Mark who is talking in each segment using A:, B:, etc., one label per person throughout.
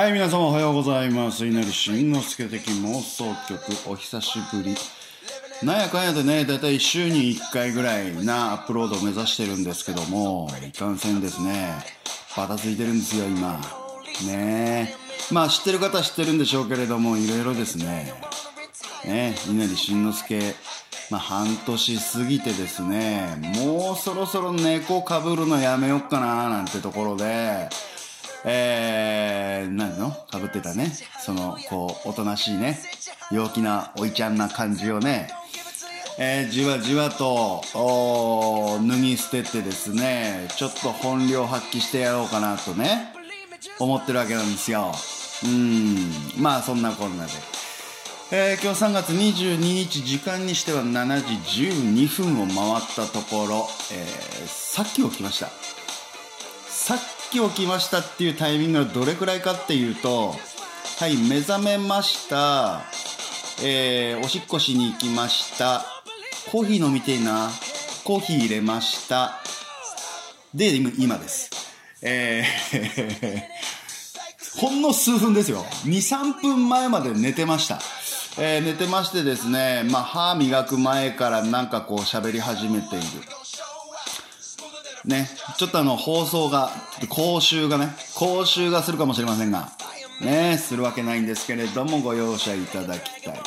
A: はい、皆様おはようございます。稲荷慎之介的妄想曲、お久しぶり。なんやかんやでね、だいたい週に1回ぐらいなアップロードを目指してるんですけども、いかんせんですね、バタついてるんですよ、今。ねえ。まあ知ってる方は知ってるんでしょうけれども、いろいろですね。ね稲荷慎之介、まあ半年過ぎてですね、もうそろそろ猫かぶるのやめよっかななんてところで、えー、何の？かぶってたね。その、こう、おとなしいね、陽気なおいちゃんな感じをね、えー、じわじわと、脱ぎ捨ててですね、ちょっと本領発揮してやろうかなとね、思ってるわけなんですよ。うん、まあそんなこんなで。えー、今日3月22日、時間にしては7時12分を回ったところ、えー、さっき起きました。さっき起きましたっていうタイミングがどれくらいかっていうと、はい、目覚めました。えー、おしっこしに行きました。コーヒー飲みてえな。コーヒー入れました。で、今です。えー、ほんの数分ですよ。2、3分前まで寝てました。えー寝てましてですね、まあ、歯磨く前からなんかこう喋り始めている。ね、ちょっとあの放送が、ちょっと講習がね、講習がするかもしれませんが、ね、するわけないんですけれども、ご容赦いただきたい。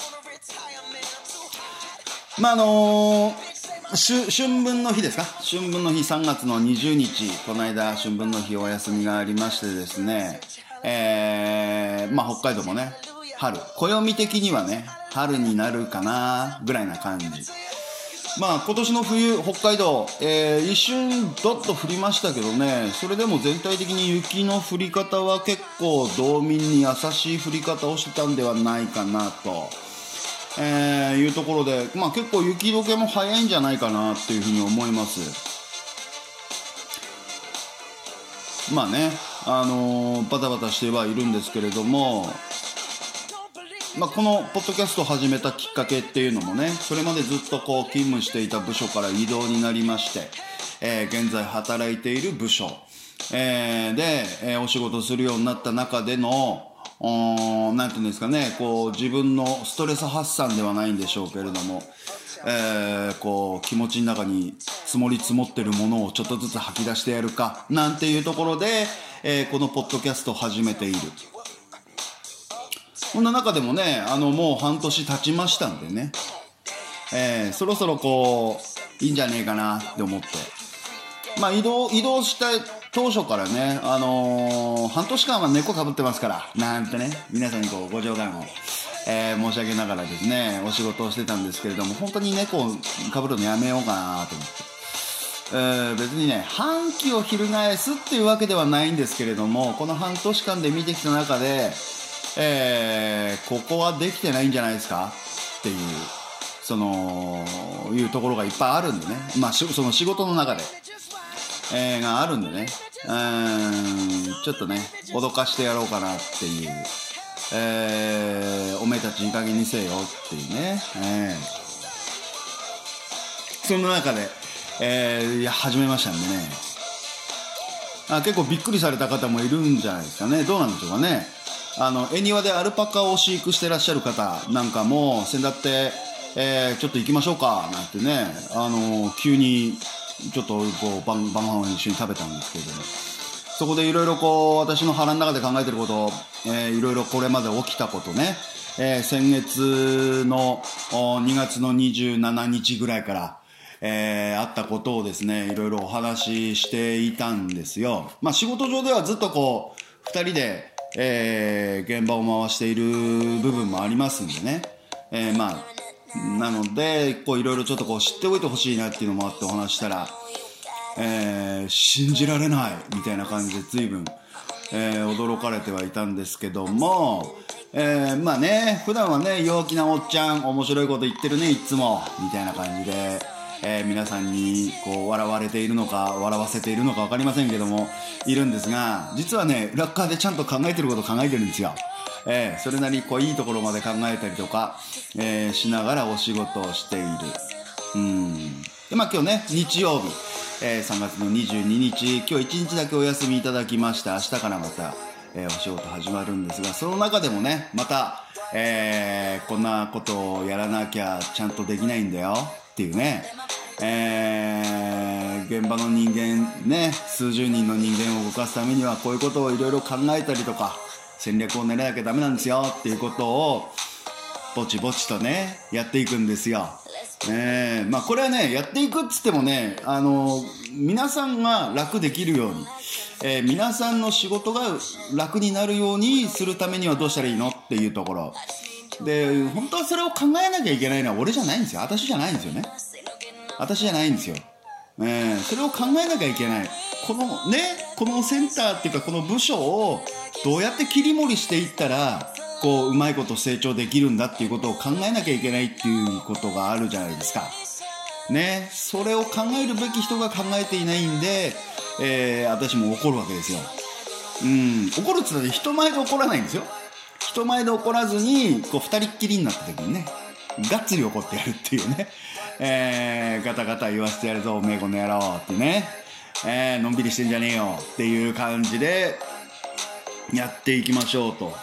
A: まあ、あのー春分の日ですか？春分の日3月の20日、この間春分の日お休みがありましてですね、えー、まあ北海道もね、春、暦的にはね、春になるかな、ぐらいな感じ。まあ今年の冬、北海道、えー一瞬どっと降りましたけどね、それでも全体的に雪の降り方は結構道民に優しい降り方をしてたんではないかなと、えーいうところで、まあ結構雪解けも早いんじゃないかなっていうふうに思います。まあね、あのーバタバタしてはいるんですけれども、まあ、このポッドキャストを始めたきっかけっていうのもねそれまでずっとこう勤務していた部署から異動になりまして、えー現在働いている部署、えーで、えーお仕事するようになった中でのおなんていうんですかねこう自分のストレス発散ではないんでしょうけれども、えーこう気持ちの中に積もり積もってるものをちょっとずつ吐き出してやるかなんていうところで、えーこのポッドキャストを始めている。こんな中でもね、あの、もう半年経ちましたんでね、えーそろそろこう、いいんじゃねえかなって思って。まあ、移動、移動した当初からね、あのー半年間は猫かぶってますから、なんてね、皆さんにこう、ご冗談を、えー申し上げながらですね、お仕事をしてたんですけれども、本当に猫をかぶるのやめようかなと思って。えー別にね反旗を翻すっていうわけではないんですけれどもこの半年間で見てきた中で、えーここはできてないんじゃないですか？っていうそのいうところがいっぱいあるんでね、まあ、その仕事の中で、えーがあるんでね。うんちょっとね脅かしてやろうかなっていう、えーおめえたちいい加減にせよっていうね、えー。その中で、えーいや始めましたんでね。あ結構びっくりされた方もいるんじゃないですかね。どうなんでしょうかね。あの恵庭でアルパカを飼育してらっしゃる方なんかも先だって、えーちょっと行きましょうかなんてねあの急にちょっとこう晩晩ご飯を一緒に食べたんですけどもそこでいろいろこう私の腹の中で考えてることえいろいろこれまで起きたことね、えー先月の2月の27日ぐらいから、えーあったことをですねいろいろお話ししていたんですよ。まあ仕事上ではずっとこう2人で、えー現場を回している部分もありますんでね、えーまあなのでこういろいろちょっとこう知っておいてほしいなっていうのもあってお話したらえー信じられないみたいな感じで随分、えー驚かれてはいたんですけども、えーまあね普段はね陽気なおっちゃん面白いこと言ってるねいつもみたいな感じで、えー皆さんにこう笑われているのか笑わせているのか分かりませんけどもいるんですが実はねラッカーでちゃんと考えてること考えてるんですよ。えーそれなりにこういいところまで考えたりとか、えーしながらお仕事をしている。うん。でまあ今日ね日曜日、え3月の22日。今日1日だけお休みいただきまして明日からまた、え、お仕事始まるんですがその中でもねまた、えー、こんなことをやらなきゃちゃんとできないんだよっていうね、えー、現場の人間ね数十人の人間を動かすためにはこういうことをいろいろ考えたりとか戦略を練らなきゃダメなんですよっていうことをぼちぼちとねやっていくんですよ。えー、まあこれはねやっていくっつってもねあの皆さんが楽できるように、えー、皆さんの仕事が楽になるようにするためにはどうしたらいいのっていうところで本当はそれを考えなきゃいけないのは俺じゃないんですよ私じゃないんですよね私じゃないんですよ、えー、それを考えなきゃいけない。このねこのセンターっていうかこの部署をどうやって切り盛りしていったらこううまいこと成長できるんだっていうことを考えなきゃいけないっていうことがあるじゃないですか。ねそれを考えるべき人が考えていないんで、えー、私も怒るわけですよ。うん怒るっつったら人前で怒らないんですよ。人前で怒らずにこう二人っきりになった時にねがっつり怒ってやるっていうね、えー、ガタガタ言わせてやるぞおめえこの野郎ってね、えー、のんびりしてんじゃねえよっていう感じでやっていきましょうと。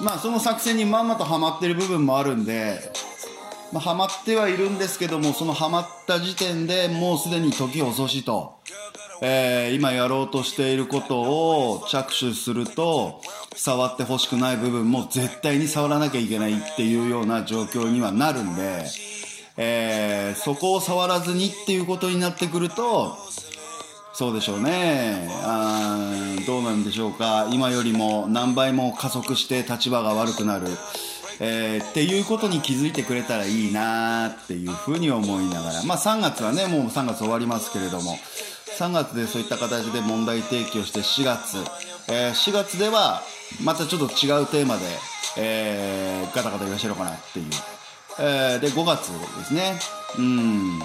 A: まあその作戦にまんまとハマってる部分もあるんで、まあ、ハマってはいるんですけどもそのハマった時点でもうすでに時遅しと、えー、今やろうとしていることを着手すると触ってほしくない部分も絶対に触らなきゃいけないっていうような状況にはなるんで、えー、そこを触らずにっていうことになってくるとそうでしょうね。あどうなんでしょうか。今よりも何倍も加速して立場が悪くなる、えー、っていうことに気づいてくれたらいいなっていうふうに思いながら。まあ3月はねもう3月終わりますけれども。3月でそういった形で問題提起をして4月、えー、4月ではまたちょっと違うテーマで、えー、ガタガタ言わせろかなっていう、えー、で5月ですね。うん。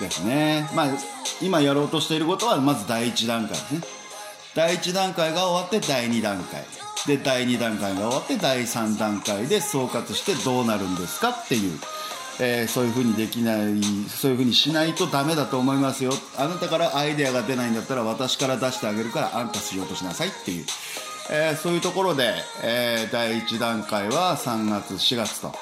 A: ですね。まあ今やろうとしていることはまず第1段階ですね。第1段階が終わって第2段階。で第2段階が終わって第3段階で総括してどうなるんですかっていう、えー、そういうふうにできないそういうふうにしないとダメだと思いますよ。あなたからアイデアが出ないんだったら私から出してあげるからあんたしようとしなさいっていう、えー、そういうところで、えー、第1段階は3月4月と。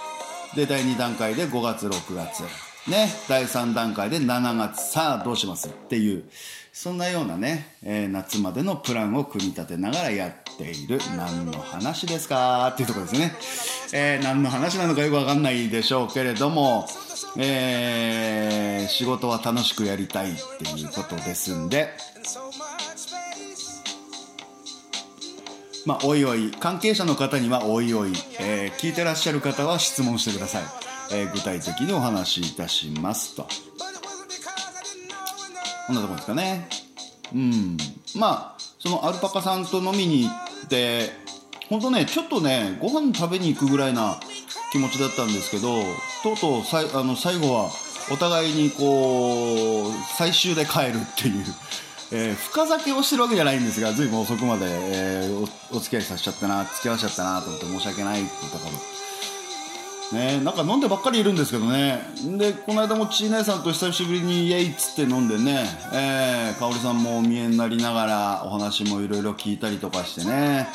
A: で第2段階で5月6月。ね、第3段階で7月、さあどうしますっていう、そんなようなね、え、夏までのプランを組み立てながらやってている、何の話ですか？っていうとこですね。えー、何の話なのかよくわかんないでしょうけれども、えー、仕事は楽しくやりたいっていうことですんで、まあ、おいおい、関係者の方にはおいおい、えー、聞いてらっしゃる方は質問してください。えー、具体的にお話しいたしますと。こんなとこですかね。うん。まあ、そのアルパカさんと飲みに行って、本当ね、ちょっとね、ご飯食べに行くぐらいな気持ちだったんですけど、とうとうさいあの最後はお互いにこう、最終で帰るっていう。えー、深酒をしてるわけじゃないんですが、ずいぶん遅くまで、えー、おお付き合いさせちゃったな、付き合わせちゃったなと思って申し訳ないってところ。ね、なんか飲んでばっかりいるんですけどね。でこの間もちい姉さんと久しぶりにイエイっつって飲んでね、えー、香織さんもお見えになりながらお話もいろいろ聞いたりとかしてね。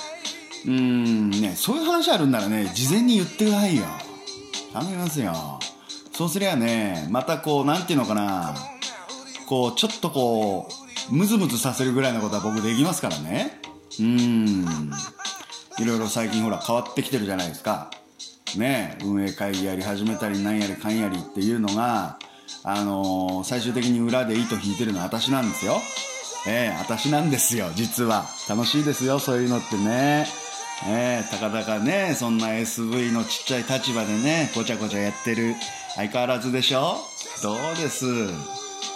A: うんねそういう話あるんならね事前に言ってくださいよ。頼みますよ。そうすりゃねまたこうなんていうのかな。こうちょっとこうムズムズさせるぐらいのことは僕できますからね。うん。いろいろ最近ほら変わってきてるじゃないですか。ね、運営会議やり始めたりなんやりかんやりっていうのが、あのー、最終的に裏で糸引いてるのは私なんですよ。ええー、私なんですよ、実は。楽しいですよ、そういうのってね。ええー、たかだかね、そんな SV のちっちゃい立場でね、ごちゃごちゃやってる。相変わらずでしょ？どうです？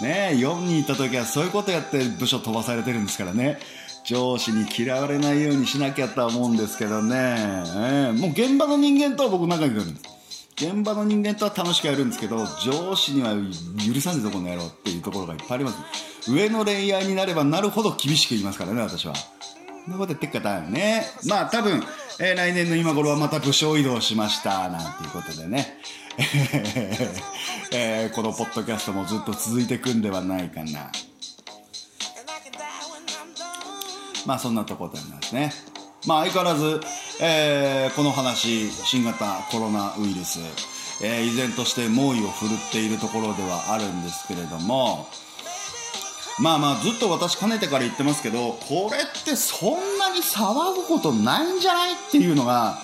A: ねえ4人いた時はそういうことやって部署飛ばされてるんですからね。上司に嫌われないようにしなきゃとは思うんですけどね、えー、もう現場の人間とは僕仲良くやるんです。現場の人間とは楽しくやるんですけど上司には許さんぞこの野郎っていうところがいっぱいあります。上のレイヤーになればなるほど厳しく言いますからね私は。そんなこと言ってっ方ね。まあ多分、えー、来年の今頃はまた部署移動しましたなんていうことでね。えー、このポッドキャストもずっと続いていくんではないかな。まあそんなところでなんですね。まあ相変わらず、えー、この話、新型コロナウイルス、えー、依然として猛威を振るっているところではあるんですけれども、まあまあずっと私かねてから言ってますけど、これってそんなに騒ぐことないんじゃないっていうのが、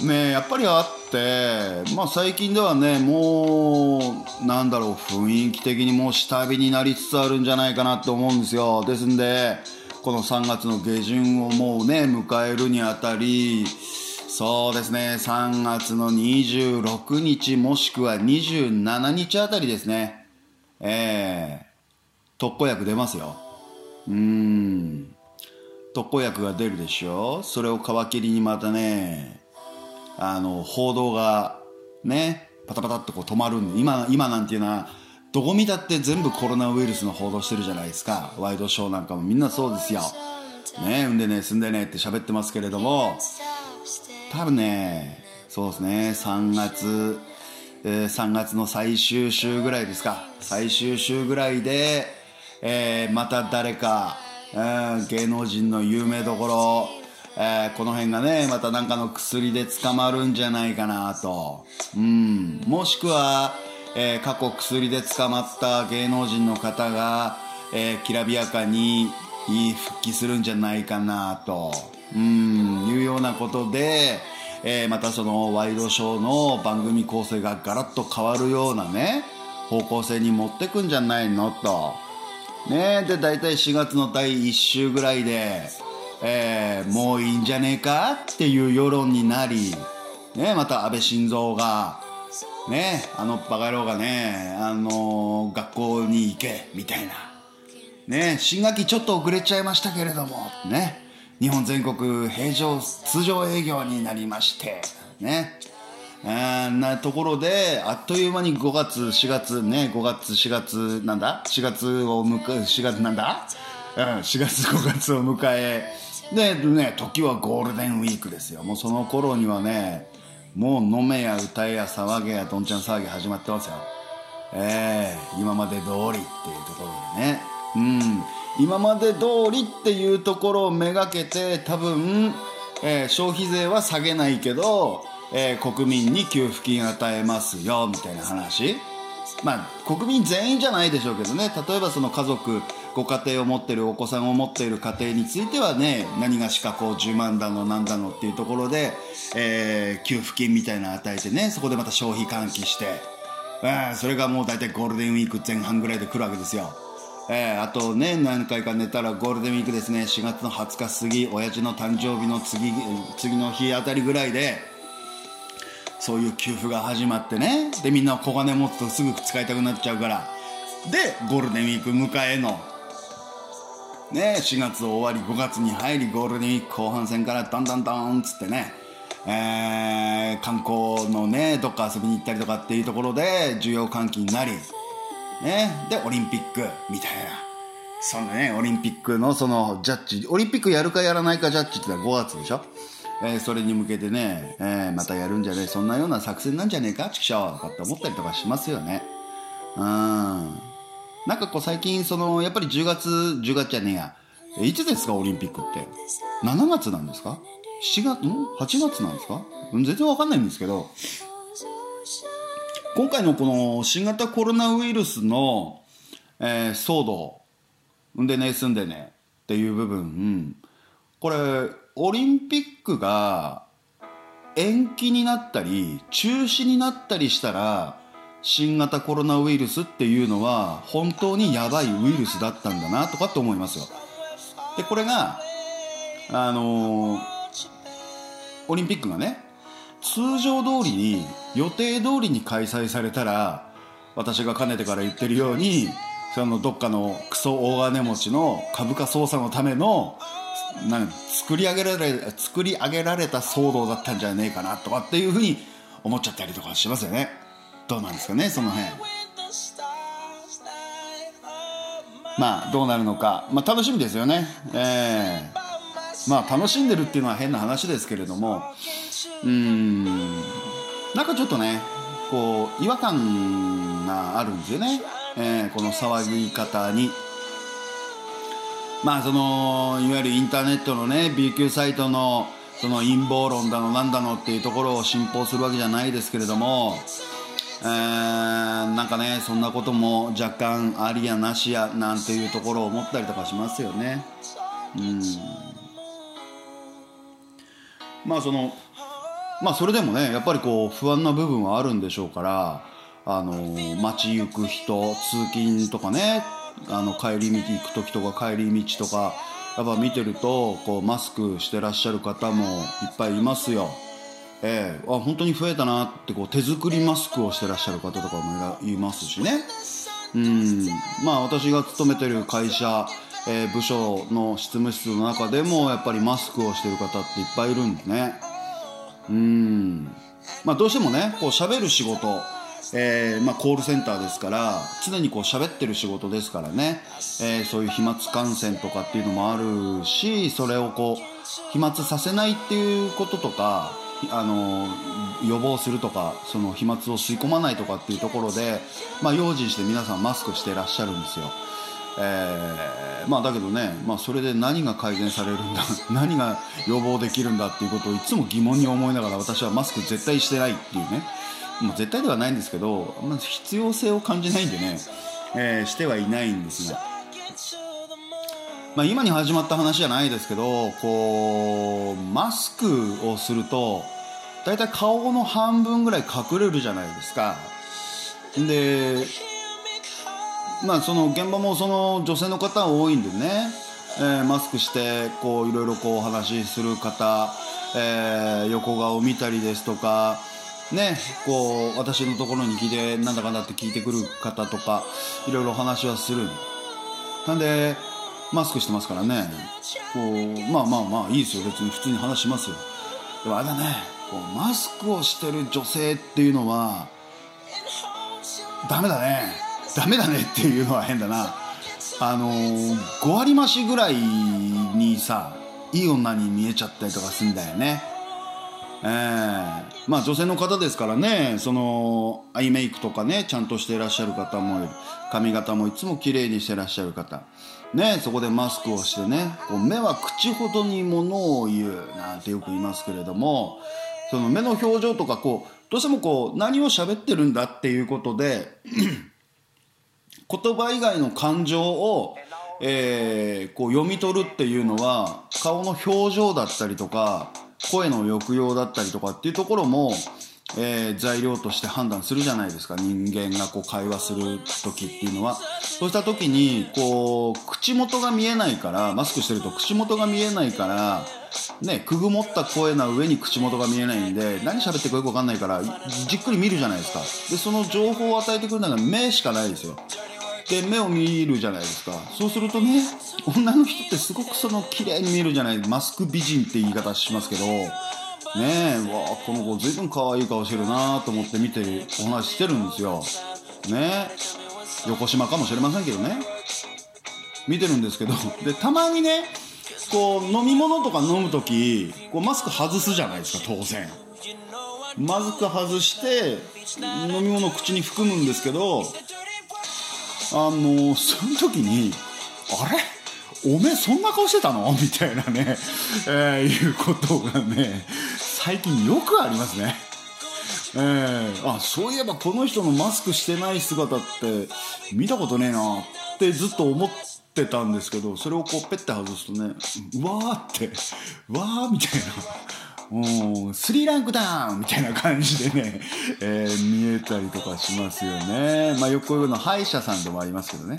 A: ねやっぱりあって、まあ最近ではね、もう、なんだろう、雰囲気的にもう下火になりつつあるんじゃないかなと思うんですよ。ですんで、この3月の下旬をもうね、迎えるにあたり、そうですね、3月の26日もしくは27日あたりですね、えー、特効薬出ますよ。うーん。特効薬が出るでしょそれを皮切りにまたね、あの、報道がね、パタパタっとこう止まるんで、今、今なんていうのは、どこ見たって全部コロナウイルスの報道してるじゃないですか。ワイドショーなんかもみんなそうですよ。ねんでね、住んでねって喋ってますけれども、多分ね、そうですね、3月、えー、3月の最終週ぐらいですか。最終週ぐらいで、えー、また誰か、えー、芸能人の有名どころ、えー、この辺がね、またなんかの薬で捕まるんじゃないかなと。うん。もしくは、え、過去薬で捕まった芸能人の方が、え、きらびやかに復帰するんじゃないかなと、うん、いうようなことで、え、またそのワイドショーの番組構成がガラッと変わるようなね、方向性に持ってくんじゃないのと。ねで、大体4月の第1週ぐらいで、えー、もういいんじゃねえかっていう世論になり、ねまた安倍晋三が、ねあのバカ野郎がね、あの、学校に行け、みたいな。ね新学期ちょっと遅れちゃいましたけれども、ね、日本全国平常、通常営業になりまして、ね、あなところで、あっという間に5月、4月、ね、5月、4月、なんだ ?4 月を迎え、4月なんだ？うん、4月、5月を迎え、で、ね、時はゴールデンウィークですよ。もうその頃にはね、もう飲めや歌えや騒げやどんちゃん騒ぎ始まってますよ。ええー、今まで通りっていうところでね。うん。今まで通りっていうところをめがけて多分、えー、消費税は下げないけど、えー、国民に給付金与えますよ、みたいな話。まあ、国民全員じゃないでしょうけどね。例えばその家族、ご家庭を持ってるお子さんを持っている家庭についてはね何がしかこう10万だの何だのっていうところで、えー、給付金みたいなの与えてねそこでまた消費喚起して、えー、それがもう大体ゴールデンウィーク前半ぐらいで来るわけですよ。えー、あとね何回か寝たらゴールデンウィークですね4月の20日過ぎ親父の誕生日の次次の日あたりぐらいでそういう給付が始まってねでみんな小金持つとすぐ使いたくなっちゃうからでゴールデンウィーク迎えのね、4月終わり5月に入りゴールデンウィーク後半戦からダンダンダンっつってね、えー、観光のねどっか遊びに行ったりとかっていうところで需要喚起になり、ね、でオリンピックみたいな。そのねオリンピックのそのジャッジオリンピックやるかやらないかジャッジってのは5月でしょ？えー、それに向けてね、えー、またやるんじゃねえそんなような作戦なんじゃねえかちくしょうとかって思ったりとかしますよね。うん。なんかこう最近そのやっぱり10月10月じゃねえや。いつですかオリンピックって？7月なんですか？7月ん？8月なんですか？全然わかんないんですけど。今回のこの新型コロナウイルスの、えー、騒動。んでね住んでね。っていう部分、うん、これオリンピックが延期になったり中止になったりしたら新型コロナウイルスっていうのは本当にやばいウイルスだったんだなとかって思いますよでこれがあのー、オリンピックがね通常通りに予定通りに開催されたら私がかねてから言ってるようにそのどっかのクソ大金持ちの株価操作のためのなん作り上げられ作り上げられた騒動だったんじゃねえかなとかっていうふうに思っちゃったりとかしますよね。どうなんですかねその辺。まあどうなるのか、まあ、楽しみですよね。えー、まあ楽しんでるっていうのは変な話ですけれども。うん。なんかちょっとねこう違和感があるんですよね、えー、この騒ぎ方に。まあそのいわゆるインターネットのね B 級サイトのその陰謀論だのなんだのっていうところを信奉するわけじゃないですけれども、えー、なんかねそんなことも若干ありやなしやなんていうところを思ったりとかしますよねうんまあそのまあそれでもねやっぱりこう不安な部分はあるんでしょうからあの街行く人通勤とかねあの帰り道行く時とか帰り道とかやっぱ見てるとこうマスクしてらっしゃる方もいっぱいいますよ。えー、あ本当に増えたなってこう手作りマスクをしてらっしゃる方とかもいますしね。うんまあ私が勤めてる会社、えー、部署の執務室の中でもやっぱりマスクをしてる方っていっぱいいるんでね。うんまあどうしてもねこう喋る仕事えー、まあ、コールセンターですから常にこう喋ってる仕事ですからね、えー、そういう飛沫感染とかっていうのもあるしそれをこう飛沫させないっていうこととかあの予防するとかその飛沫を吸い込まないとかっていうところで、まあ、用心して皆さんマスクしてらっしゃるんですよ。えー、まあだけどね、まあ、それで何が改善されるんだ 何が予防できるんだっていうことをいつも疑問に思いながら私はマスク絶対してないっていうねもう絶対ではないんですけど、まあ、必要性を感じないんでね、えー、してはいないんですが、まあ、今に始まった話じゃないですけどこうマスクをすると大体顔の半分ぐらい隠れるじゃないですか。でまあその現場もその女性の方多いんでね、えー、マスクしてこういろいろこうお話しする方、えー、横顔見たりですとかね、こう私のところに来てなんだかんだって聞いてくる方とかいろいろ話はする。なんでマスクしてますからね。こうまあまあまあいいですよ。別に普通に話しますよ。でもあれだね。こうマスクをしてる女性っていうのはダメだね。ダメだねっていうのは変だな。あのー、5割増しぐらいにさいい女に見えちゃったりとかするんだよね。えー、まあ女性の方ですからね。そのアイメイクとかねちゃんとしていらっしゃる方もいる。髪型もいつも綺麗にしてらっしゃる方。ねそこでマスクをしてねこう目は口ほどにものを言うなんてよく言いますけれどもその目の表情とかこうどうしてもこう何を喋ってるんだっていうことで 言葉以外の感情を、えー、こう読み取るっていうのは顔の表情だったりとか声の抑揚だったりとかっていうところも、えー、材料として判断するじゃないですか。人間がこう会話する時っていうのは。そうした時にこう口元が見えないからマスクしてると口元が見えないからねくぐもった声な上に口元が見えないんで何喋ってるかよく分かんないからじっくり見るじゃないですか。でその情報を与えてくるのが目しかないですよ。で目を見るじゃないですか。そうするとね女の人ってすごくその綺麗に見えるじゃない。マスク美人って言い方しますけどねえ。わあこの子随分可愛い顔してるなと思って見てお話してるんですよ。ねえ。横島かもしれませんけどね。見てるんですけど。でたまにねこう飲み物とか飲む時こうマスク外すじゃないですか当然。マスク外して飲み物を口に含むんですけどあのその時にあれ？おめえそんな顔してたの？みたいなね、えー、いうことがね最近よくありますね。えー、あそういえばこの人のマスクしてない姿って見たことねえなってずっと思ってたんですけどそれをこうペッて外すとねうわーってわーみたいなうん、スリーランクダウンみたいな感じでね、えー、見えたりとかしますよね。まあよくこういうの歯医者さんでもありますけどね。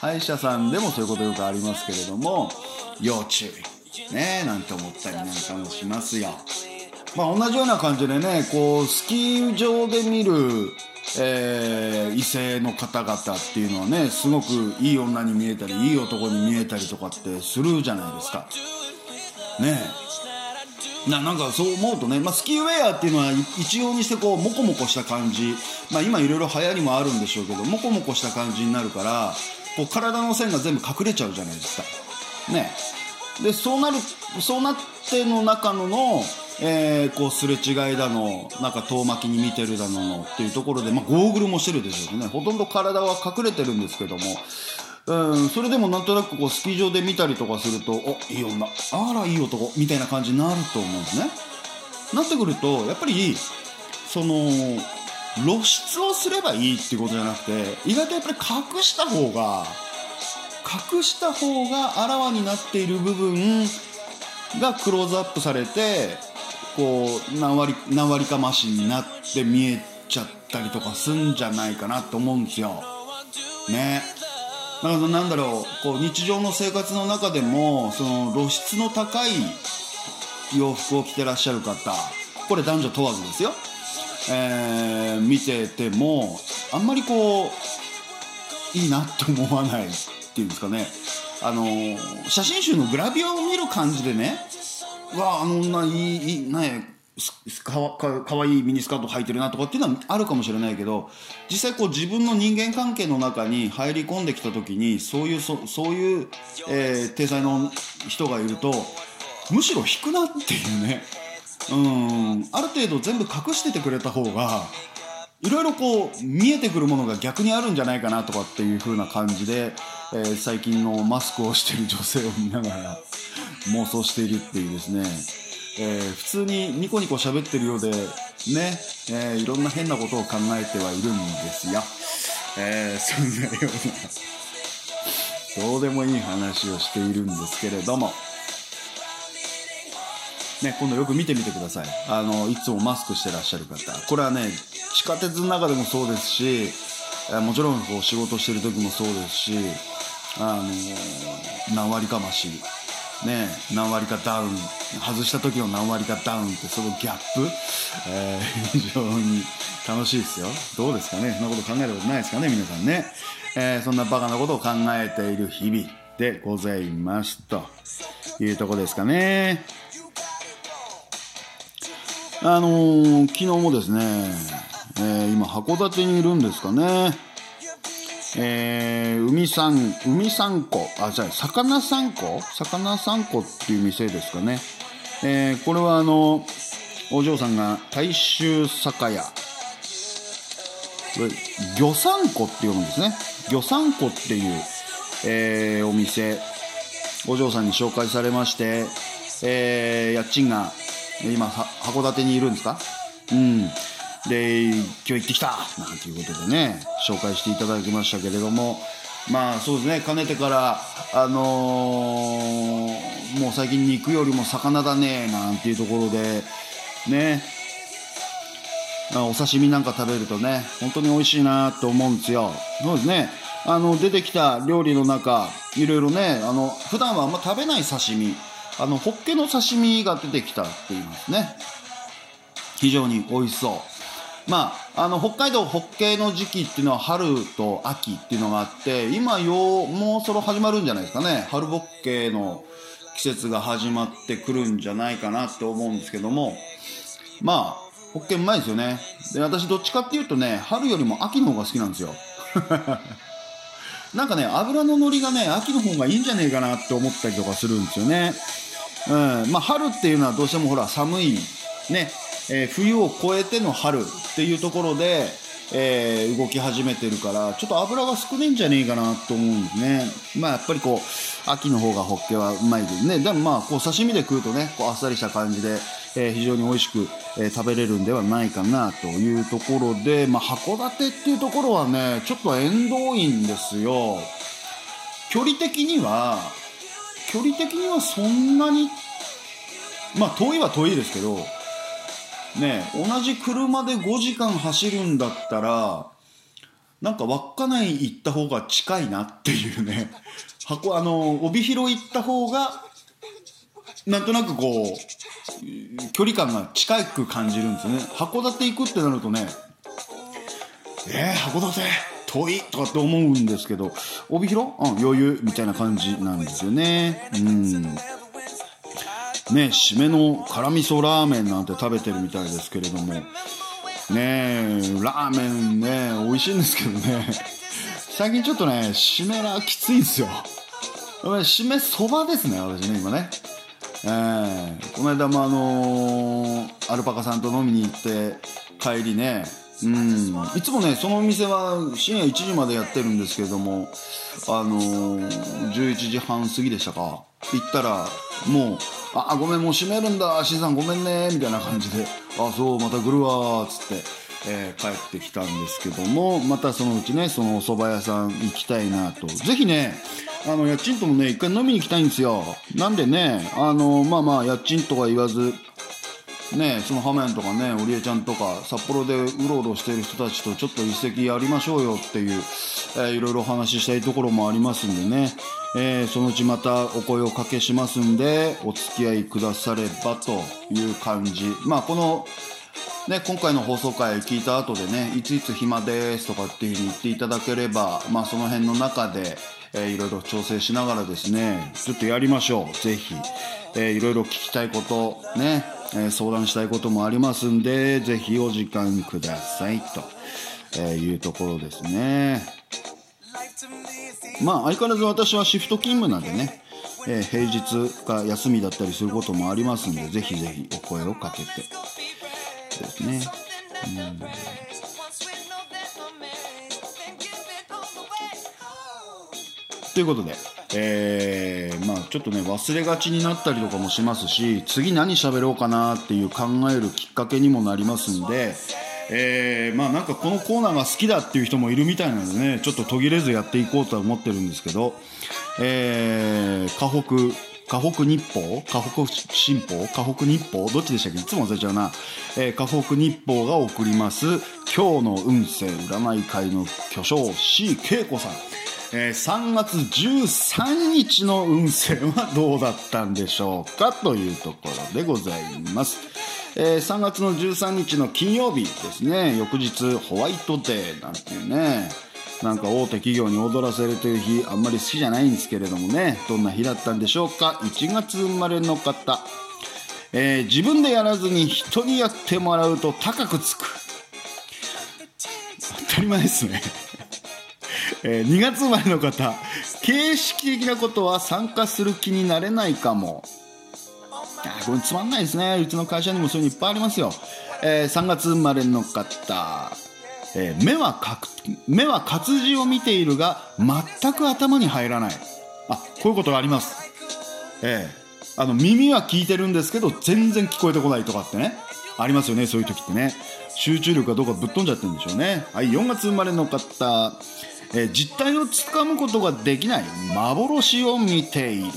A: 歯医者さんでもそういうことよくありますけれども、要注意。ねなんて思ったりなんかもしますよ。まあ同じような感じでね、こう、スキー場で見る、えー、異性の方々っていうのはね、すごくいい女に見えたり、いい男に見えたりとかってするじゃないですか。ねななんかそう思うとね、まあ、スキーウェアっていうのは一様にしてこうモコモコした感じ、まあ、今いろいろ流行りもあるんでしょうけどモコモコした感じになるからこう体の線が全部隠れちゃうじゃないですか。ねでそうなるそうなっての中のの、えー、こうすれ違いだのなんか遠巻きに見てるだののっていうところで、まあ、ゴーグルもしてるでしょうね。ほとんど体は隠れてるんですけども。うん、それでもなんとなくこうスキー場で見たりとかするとおいい女。あらいい男。みたいな感じになると思うんですね。なってくるとやっぱりその露出をすればいいっていうことじゃなくて意外とやっぱり隠した方が隠した方があらわになっている部分がクローズアップされてこう何割何割か増しになって見えちゃったりとかすんじゃないかなと思うんですよ。ね。だからなんだろうこう日常の生活の中でもその露出の高い洋服を着てらっしゃる方これ男女問わずですよ、えー見ててもあんまりこういいなって思わないっていうんですかね。あの写真集のグラビアを見る感じでねうわあの女いいいいねかわかかわいいミニスカート履いてるなとかっていうのはあるかもしれないけど実際こう自分の人間関係の中に入り込んできた時にそういうそそういう、えー、体裁の人がいるとむしろ引くなっていうね。うん。ある程度全部隠しててくれた方がいろいろこう見えてくるものが逆にあるんじゃないかなとかっていう風な感じで、えー最近のマスクをしている女性を見ながら妄想しているっていうですね、えー普通にニコニコ喋ってるようでね、えーいろんな変なことを考えてはいるんですよ、えーそんなようなどうでもいい話をしているんですけれどもね、今度よく見てみてください。あの、いつもマスクしてらっしゃる方。これはね、地下鉄の中でもそうですし、もちろんこう仕事してる時もそうですし、あの何割か増し、ね、何割かダウン、外した時の何割かダウンってそのギャップ、えー非常に楽しいですよ。どうですかねそんなこと考えたことないですかね皆さんね。えーそんなバカなことを考えている日々でございますというとこですかね。あのー昨日もですね、えー今函館にいるんですかね。えー海さん、海三湖、あ、じゃあ、魚三湖魚三湖っていう店ですかね。えーこれはあの、お嬢さんが大衆酒屋。これ、魚三湖って読むんですね。魚三湖っていう、えーお店、お嬢さんに紹介されまして、えー家賃が、今、函館にいるんですか？うん。で、今日行ってきたなんていうことでね、紹介していただきましたけれども、まあそうですね、かねてから、あのーもう最近肉よりも魚だね、なんていうところで、ね、お刺身なんか食べるとね、本当に美味しいなと思うんですよ。そうですね。あの、出てきた料理の中、いろいろね、あの、普段はあんま食べない刺身、あの、ホッケの刺身が出てきたって言いますね。非常に美味しそう。まあ、あの、北海道ホッケーの時期っていうのは春と秋っていうのがあって、今よ、もうそろ始まるんじゃないですかね。春ホッケの季節が始まってくるんじゃないかなって思うんですけども、まあ、ホッケーうまいですよね。で、私どっちかっていうとね、春よりも秋の方が好きなんですよ。なんかね、油の乗りがね、秋の方がいいんじゃねえかなって思ったりとかするんですよね。うん。まあ、春っていうのはどうしてもほら、寒い、ね、えー冬を越えての春っていうところで、えー動き始めてるから、ちょっと油が少ないんじゃねえかなと思うんですね。まあ、やっぱりこう、秋の方がホッケはうまいですね。でもまあ、こう、刺身で食うとね、こう、あっさりした感じで、えー非常に美味しく、えー食べれるんではないかなというところで、まあ、函館っていうところはね、ちょっと縁遠いんですよ。距離的には、距離的にはそんなに、まあ、遠いは遠いですけど、ね、同じ車で5時間走るんだったら、なんか稚内行った方が近いなっていうね、箱、あの、帯広行った方が、なんとなくこう、距離感が近く感じるんですよね。函館行くってなるとね、えー、函館遠いとかって思うんですけど、帯広？うん、余裕みたいな感じなんですよね。うん。ね、締めの辛味噌ラーメンなんて食べてるみたいですけれども、ねえ、ラーメンね、美味しいんですけどね、最近ちょっとね、締めらきついんですよ。締めそばですね、私ね、今ね。えーこの間もあのーアルパカさんと飲みに行って帰りね。うん。いつもねそのお店は深夜1時までやってるんですけれどもあのー、11時半過ぎでしたか。行ったらもう「あごめんもう閉めるんだ。しんさんごめんね」みたいな感じで「あそうまた来るわ」つって、えー、帰ってきたんですけどもまたそのうちねそのお蕎麦屋さん行きたいなと。ぜひねあの家賃ともね一回飲みに行きたいんですよ。なんでねあのまあまあ家賃とは言わずねそのハメンとかね織江ちゃんとか札幌でうろうろしている人たちとちょっと一席やりましょうよっていう、えー、いろいろお話ししたいところもありますんでね、えー、そのうちまたお声をかけしますんでお付き合いくださればという感じまあこのね、今回の放送回聞いた後でね、いついつ暇ですとかっていう風に言っていただければ、まあその辺の中で、えー、いろいろ調整しながらですね、ちょっとやりましょう。ぜひ。えー、いろいろ聞きたいこと、ね、え、相談したいこともありますんで、ぜひお時間くださいと、えいうところですね。まあ相変わらず私はシフト勤務なんでね、え、平日が休みだったりすることもありますんで、ぜひぜひお声をかけてですね。うんということで、えー、まあちょっとね忘れがちになったりとかもしますし次何喋ろうかなっていう考えるきっかけにもなりますんで、えー、まあなんかこのコーナーが好きだっていう人もいるみたいなのでねちょっと途切れずやっていこうとは思ってるんですけど、えー、河北河北日報河北新報河北日報どっちでしたっけ？いつも忘れちゃうな、え、河北日報が送ります今日の運勢占い会の巨匠 C 恵子さん。えー、3月13日の運勢はどうだったんでしょうか？というところでございます。えー、3月の13日の金曜日ですね、翌日ホワイトデーなんていうね、なんか大手企業に踊らせるという日あんまり好きじゃないんですけれどもね、どんな日だったんでしょうか？1月生まれの方、えー、自分でやらずに人にやってもらうと高くつく。当たり前ですね。えー、2月生まれの方形式的なことは参加する気になれないかも。あこれつまんないですね。うちの会社にもそういうのいっぱいありますよ、えー、3月生まれの方、えー、目はか目は活字を見ているが全く頭に入らない。あこういうことがあります。ええー、あの耳は聞いてるんですけど全然聞こえてこないとかってねありますよね。そういう時ってね。集中力がどうかぶっ飛んじゃってるんでしょうね。はい4月生まれの方。えー、実態をつかむことができない幻を見ている。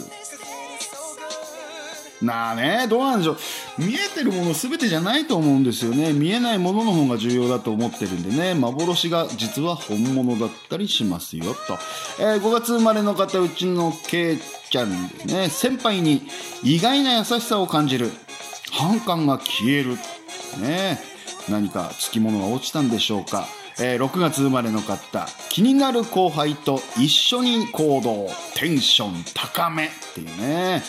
A: なあねどうなんでしょう。見えてるもの全てじゃないと思うんですよね。見えないものの方が重要だと思ってるんでね。幻が実は本物だったりしますよと、えー、5月生まれの方うちのけいちゃんでね先輩に意外な優しさを感じる。反感が消える。ね何かつきものが落ちたんでしょうか。えー、6月生まれの方気になる後輩と一緒に行動テンション高めっていうね。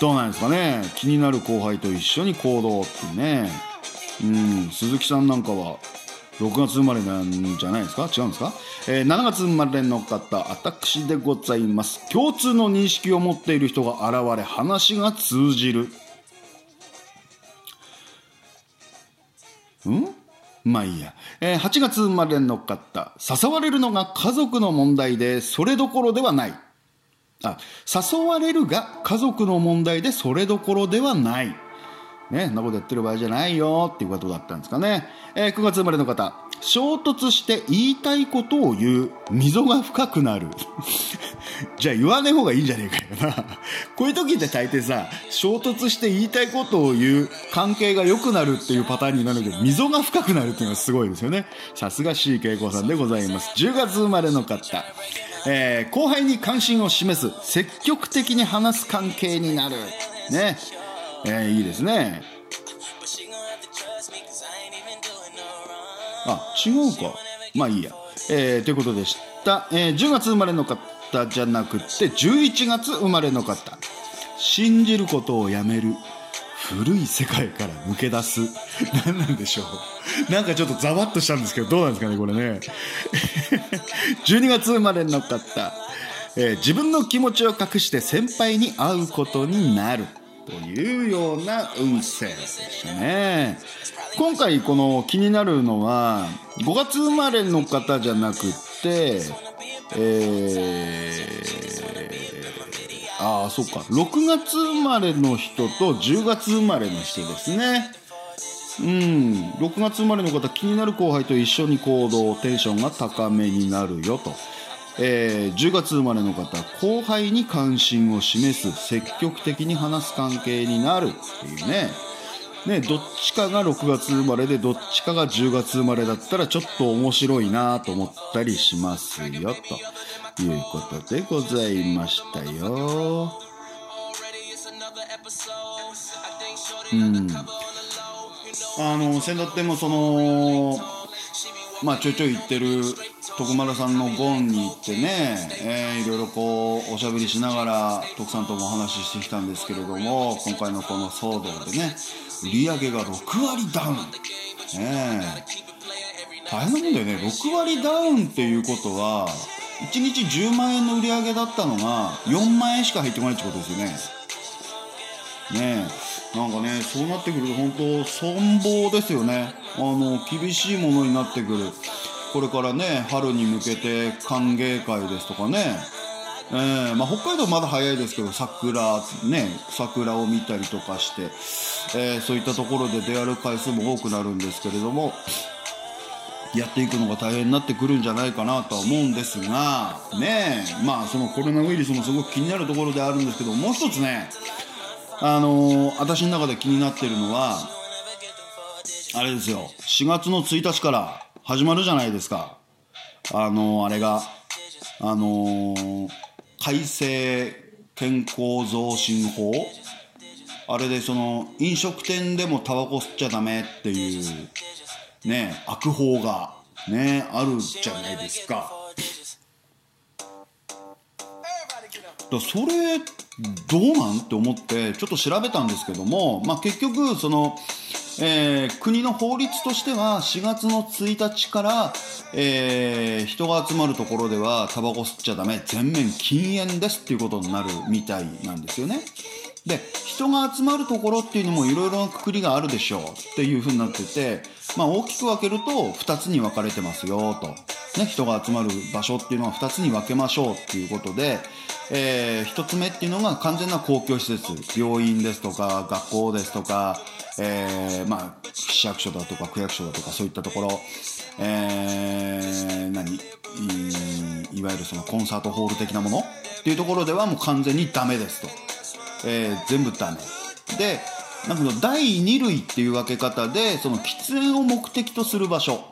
A: どうなんですかね。気になる後輩と一緒に行動っていうね。うん鈴木さんなんかは6月生まれなんじゃないですか？違うんですか、えー、7月生まれの方私でございます。共通の認識を持っている人が現れ話が通じる。ん？まあいいや。えー、8月生まれの方、誘われるのが家族の問題で、それどころではない。あ、誘われるが家族の問題で、それどころではない。ね、そんなことやってる場合じゃないよっていうことだったんですかね。えー、9月生まれの方、衝突して言いたいことを言う、溝が深くなる。じゃあ言わねえ方がいいんじゃねえかよな。こういう時って大抵さ、衝突して言いたいことを言う関係が良くなるっていうパターンになるけど、溝が深くなるっていうのがすごいですよね。さすが C 恵子さんでございます。10月生まれの方。えー、後輩に関心を示す、積極的に話す関係になる。ね。えー、いいですね。あ、違うか。まあいいや。えー、ということでした。えー、10月生まれの方じゃなくて、11月生まれの方。信じることをやめる。古い世界から抜け出す。何なんでしょう。なんかちょっとざわっとしたんですけど、どうなんですかね、これね。12月生まれの方。えー、自分の気持ちを隠して先輩に会うことになる。というような運勢でしたね。今回この気になるのは5月生まれの方じゃなくってえー、ああそっか。6月生まれの人と10月生まれの人ですね。うん。6月生まれの方気になる後輩と一緒に行動テンションが高めになるよと。えー、10月生まれの方後輩に関心を示す積極的に話す関係になるっていうね。ねどっちかが6月生まれでどっちかが10月生まれだったらちょっと面白いなと思ったりしますよということでございましたよ。うん。あの先だってもそのまあちょいちょい言ってる徳丸さんのゴンに行ってね、えー、いろいろこうおしゃべりしながら徳さんともお話ししてきたんですけれども今回のこの騒動でね売り上げが6割ダウン、ね、大変なもんだよね。6割ダウンっていうことは1日10万円の売り上げだったのが4万円しか入ってこないってことですよね。ねえ。なんかねそうなってくると本当存亡ですよね。あの厳しいものになってくる。これからね春に向けて歓迎会ですとかね。えーまあ、北海道まだ早いですけど桜ね桜を見たりとかして、えー、そういったところで出歩く回数も多くなるんですけれどもやっていくのが大変になってくるんじゃないかなとは思うんですがねまあそのコロナウイルスもすごく気になるところであるんですけどもう一つねあのー、私の中で気になってるのはあれですよ。4月の1日から始まるじゃないですか。あのー、あれが、あのー、改正健康増進法。あれでその飲食店でもタバコ吸っちゃダメっていうね悪法がねあるじゃないですか。だそれどうなん？って思ってちょっと調べたんですけども、まあ、結局そのえー、国の法律としては4月の1日から、えー、人が集まるところではタバコ吸っちゃダメ全面禁煙ですっていうことになるみたいなんですよね。で人が集まるところっていうのもいろいろなくくりがあるでしょうっていうふうになってて、まあ、大きく分けると2つに分かれてますよと、ね、人が集まる場所っていうのは2つに分けましょうっていうことで、えー、1つ目っていうのが完全な公共施設病院ですとか学校ですとかえー、まあ、市役所だとか区役所だとかそういったところ、えー、何？いわゆるそのコンサートホール的なものっていうところではもう完全にダメですと。えー、全部ダメ。で、なんか第2類っていう分け方で、その喫煙を目的とする場所。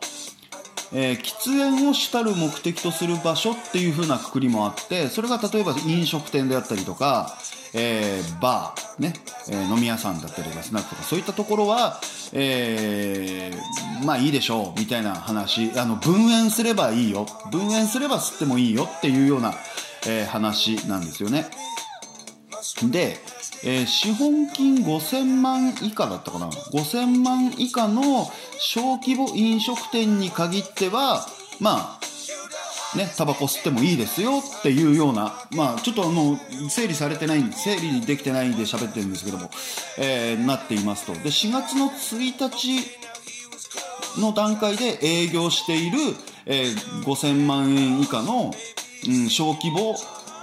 A: えー、喫煙を主たる目的とする場所っていう風なくくりもあってそれが例えば飲食店であったりとか、えー、バー、ねえー、飲み屋さんだったりとかスナックとかそういったところは、え、まあいいでしょうみたいな話あの分煙すればいいよ分煙すれば吸ってもいいよっていうような、え、話なんですよねで、えー、資本金5000万以下だったかな？5000万以下の小規模飲食店に限ってはまあね、タバコ吸ってもいいですよっていうような、まあ、ちょっとあの整理されてない、整理できてないんで喋ってるんですけども、えー、なっていますと。で、4月の1日の段階で営業している、えー、5000万円以下の、うん、小規模、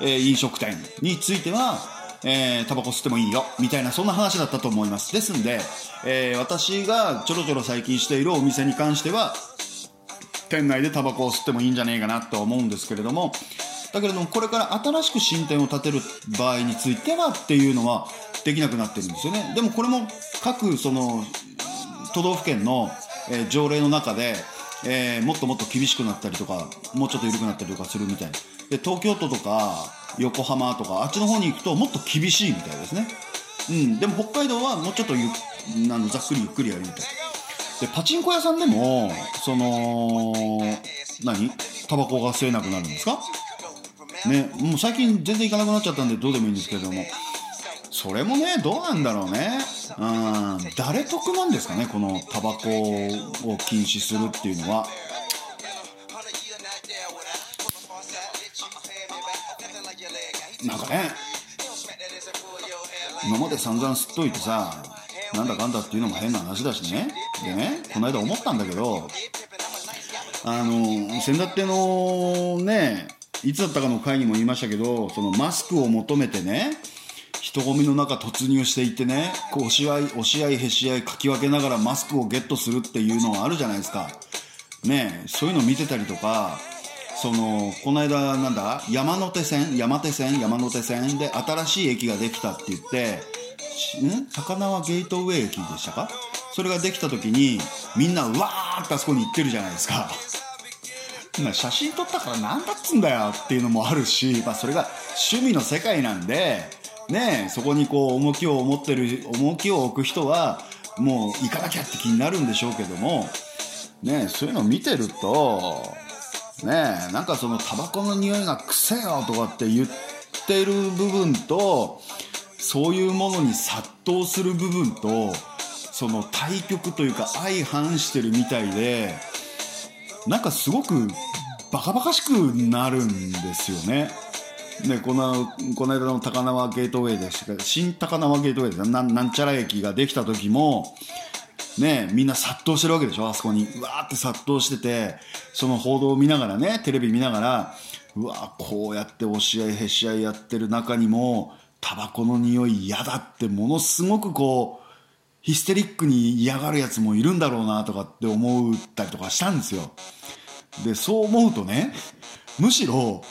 A: え、飲食店については、えー、タバコ吸ってもいいよ、みたいな、そんな話だったと思います。ですんで、えー、私がちょろちょろ最近しているお店に関しては、店内でタバコを吸ってもいいんじゃねえかなと思うんですけれどもだけれどもこれから新しく新店を建てる場合についてはっていうのはできなくなってるんですよねでもこれも各その都道府県の、えー、条例の中で、えー、もっともっと厳しくなったりとかもうちょっと緩くなったりとかするみたいで東京都とか横浜とかあっちの方に行くともっと厳しいみたいですね。うん。でも北海道はもうちょっとゆあのざっくりゆっくりやるみたい。でパチンコ屋さんでもその何？タバコが吸えなくなるんですか？ね。もう最近全然行かなくなっちゃったんでどうでもいいんですけれども。それもねどうなんだろうね。うん。誰得なんですかねこのタバコを禁止するっていうのは。なんかね今まで散々吸っといてさなんだかんだっていうのも変な話だしね。でねこの間思ったんだけどあの先だってのねいつだったかの会にも言いましたけどそのマスクを求めてね人混みの中突入していってねこう押し合い押し合いへし合いかき分けながらマスクをゲットするっていうのがあるじゃないですか。ねそういうの見てたりとかそのこの間なんだ山手線山手線山手線で新しい駅ができたって言ってん？高輪ゲートウェイ駅でしたか？それができた時にみんなうわーってあそこに行ってるじゃないですか。写真撮ったからなんだっつんだよっていうのもあるし、まあ、それが趣味の世界なんでねそこにこう重きを持ってる重きを置く人はもう行かなきゃって気になるんでしょうけどもねそういうのを見てるとねなんかそのタバコの匂いがくせえよとかって言ってる部分とそういうものに殺到する部分とその対極というか相反してるみたいでなんかすごくバカバカしくなるんですよね。ね、このこの間の高輪ゲートウェイでしたけど新高輪ゲートウェイでななんちゃら駅ができた時も、ね、みんな殺到してるわけでしょあそこに。うわーって殺到しててその報道を見ながらねテレビ見ながらうわこうやって押し合いへし合いやってる中にもタバコの匂い嫌だってものすごくこうヒステリックに嫌がるやつもいるんだろうなとかって思ったりとかしたんですよ。でそう思うとねむしろ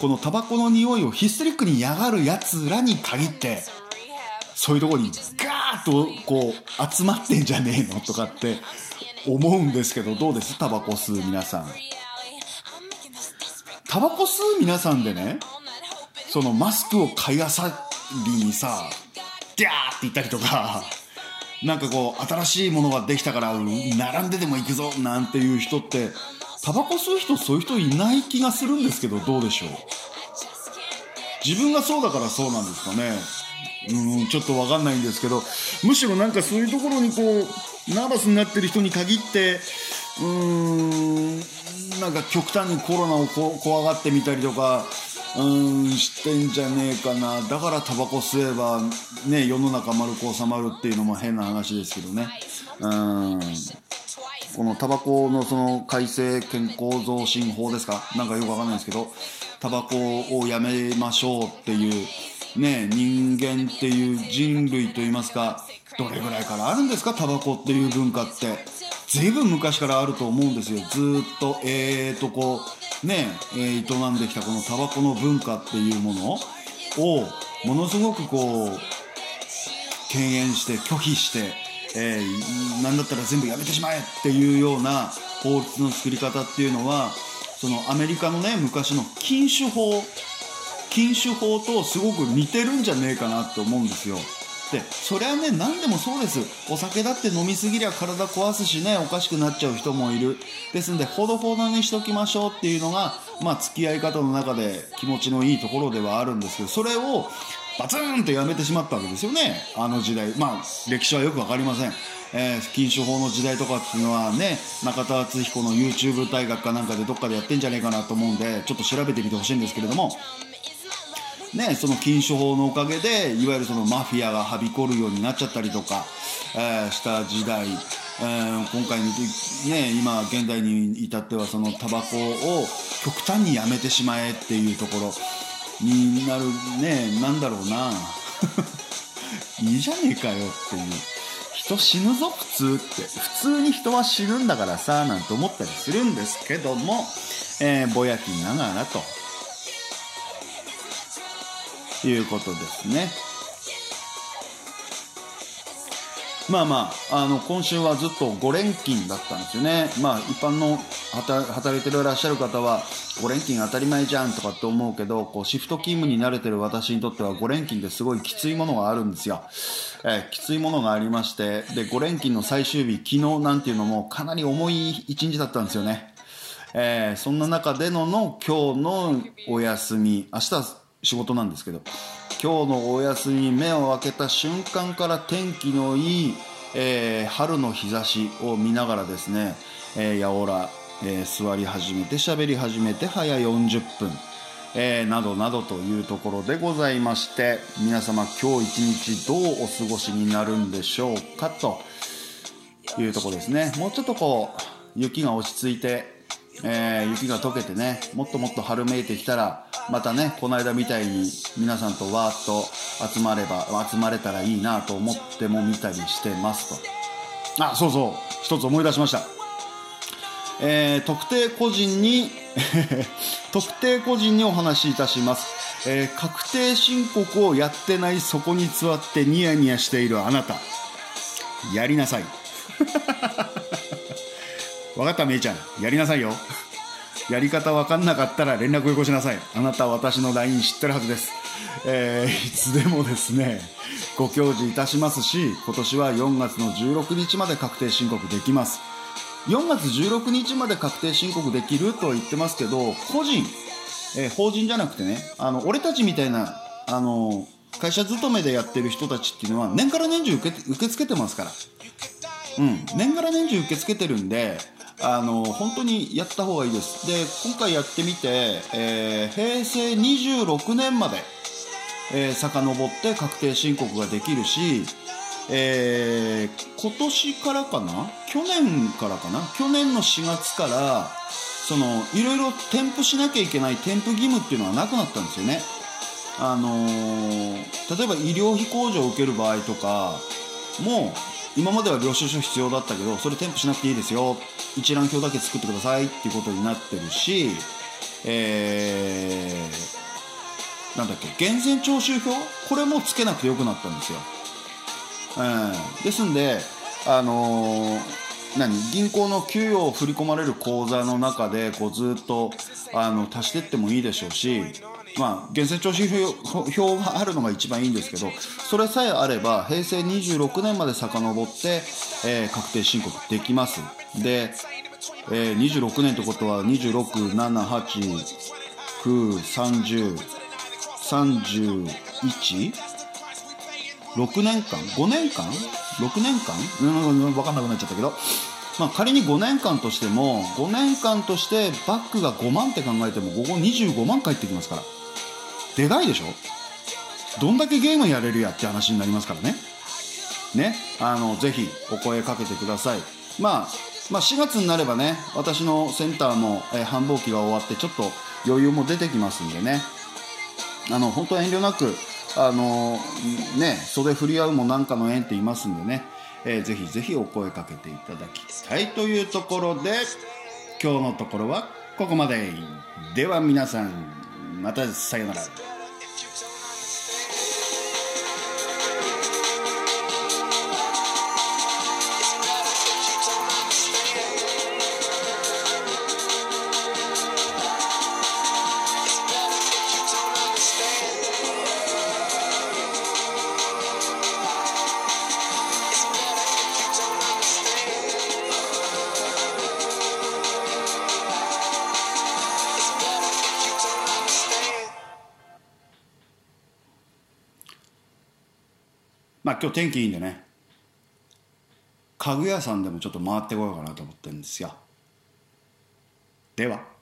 A: このタバコの匂いをヒステリックに嫌がるやつらに限ってそういうとこにガーッとこう集まってんじゃねえのとかって思うんですけどどうです？タバコ吸う皆さん。タバコ吸う皆さんでねそのマスクを買いあさりにさギャーって言ったりとかなんかこう新しいものができたから並んででも行くぞなんていう人ってタバコ吸う人そういう人いない気がするんですけどどうでしょう？自分がそうだからそうなんですかね。うんちょっとわかんないんですけどむしろなんかそういうところにこうナーバスになってる人に限ってうーんなんか極端にコロナを怖がってみたりとかうんしてんじゃねえかな。だからタバコ吸えばね世の中丸く収まるっていうのも変な話ですけどね。うん。このタバコのその改正健康増進法ですか？なんかよくわかんないですけどタバコをやめましょうっていうね人間っていう人類といいますかどれぐらいからあるんですか？タバコっていう文化って。随分昔からあると思うんですよ。ずっとえーとこうね、え、営んできたこのタバコの文化っていうものをものすごくこう敬遠して拒否してえー、なんだったら全部やめてしまえっていうような法律の作り方っていうのはそのアメリカのね昔の禁酒法禁酒法とすごく似てるんじゃねえかなって思うんですよ。でそれはね何でもそうです。お酒だって飲みすぎりゃ体壊すしねおかしくなっちゃう人もいる。ですんでほどほどにしときましょうっていうのがまあ付き合い方の中で気持ちのいいところではあるんですけどそれをバツンとやめてしまったわけですよね。あの時代。まあ歴史はよく分かりません。えー、禁酒法の時代とかっていうのはね中田敦彦の YouTube 大学かなんかでどっかでやってんじゃねえかなと思うんでちょっと調べてみてほしいんですけれども。ね、その禁酒法のおかげでいわゆるそのマフィアがはびこるようになっちゃったりとか、えー、した時代、えー、今回、ね、今現代に至ってはそのタバコを極端にやめてしまえっていうところ。になるねなんだろうな。いいじゃねえかよっていう。人死ぬぞ普通って。普通に人は死ぬんだからさなんて思ったりするんですけども、えー、ぼやきながらと。いうことですね。まあまあ、あの、今週はずっと5連勤だったんですよね。まあ、一般の働いていらっしゃる方は、5連勤当たり前じゃんとかって思うけど、こう、シフト勤務に慣れてる私にとっては5連勤ってすごいきついものがあるんですよ。えー、きついものがありまして、で、5連勤の最終日、昨日なんていうのもかなり重い一日だったんですよね。えー、そんな中でのの今日のお休み、明日仕事なんですけど、今日のお休み目を開けた瞬間から天気のいい、えー、春の日差しを見ながらですね、えー、やおら、えー、座り始めて喋り始めて早40分、えー、などなどというところでございまして皆様今日一日どうお過ごしになるんでしょうかというところですね。もうちょっとこう雪が落ち着いて、えー、雪が溶けてねもっともっと春めいてきたらまたねこの間みたいに皆さんとわーっと集まれば集まれたらいいなと思っても見たりしてますと。あそうそう。一つ思い出しました。えー、特定個人に 特定個人にお話しいたします、えー、確定申告をやってないそこに座ってニヤニヤしているあなた。やりなさい。分かっためいちゃん。やりなさいよ。やり方分かんなかったら連絡よこしなさい。あなたは私の LINE 知ってるはずです、えー、いつでもですねご教示いたしますし今年は4月の16日まで確定申告できます。4月16日まで確定申告できると言ってますけど個人、えー、法人じゃなくてねあの俺たちみたいなあの会社勤めでやってる人たちっていうのは年から年中受け受け付けてますから。うん。年から年中受け付けてるんであの本当にやった方がいいです。で今回やってみて、えー、平成26年まで、えー、遡って確定申告ができるし、えー、今年からかな？去年からかな？去年の4月からそのいろいろ添付しなきゃいけない添付義務っていうのはなくなったんですよね。あのー、例えば医療費控除を受ける場合とかも今までは領収書必要だったけどそれ添付しなくていいですよ。一覧表だけ作ってください。っていうことになってるしえー、なんだっけ源泉徴収票？これもつけなくてよくなったんですよ、えー、ですんであのー、何？銀行の給与を振り込まれる口座の中でこうずっとあの足していってもいいでしょうしまあ、源泉徴収票があるのが一番いいんですけどそれさえあれば平成26年まで遡って、えー、確定申告できます。で、えー、26年ってことは26、7、8、9、30、31、6年間？5年間？6年間？うん分かんなくなっちゃったけど。まあ、仮に5年間としても5年間としてバックが5万って考えてもここ25万返ってきますから。でかいでしょ？どんだけゲームやれるやって話になりますからね。ね？あのぜひお声かけてください。まあまあ、4月になればね私のセンターも、えー、繁忙期が終わってちょっと余裕も出てきますんでね。あの本当遠慮なくあのね袖振り合うもなんかの縁って言いますんでね、えー、ぜひぜひお声かけていただきたいというところで今日のところはここまで。では皆さん。またさよなら。今日天気いいんでね。家具屋さんでもちょっと回ってこようかなと思ってるんですよ。では。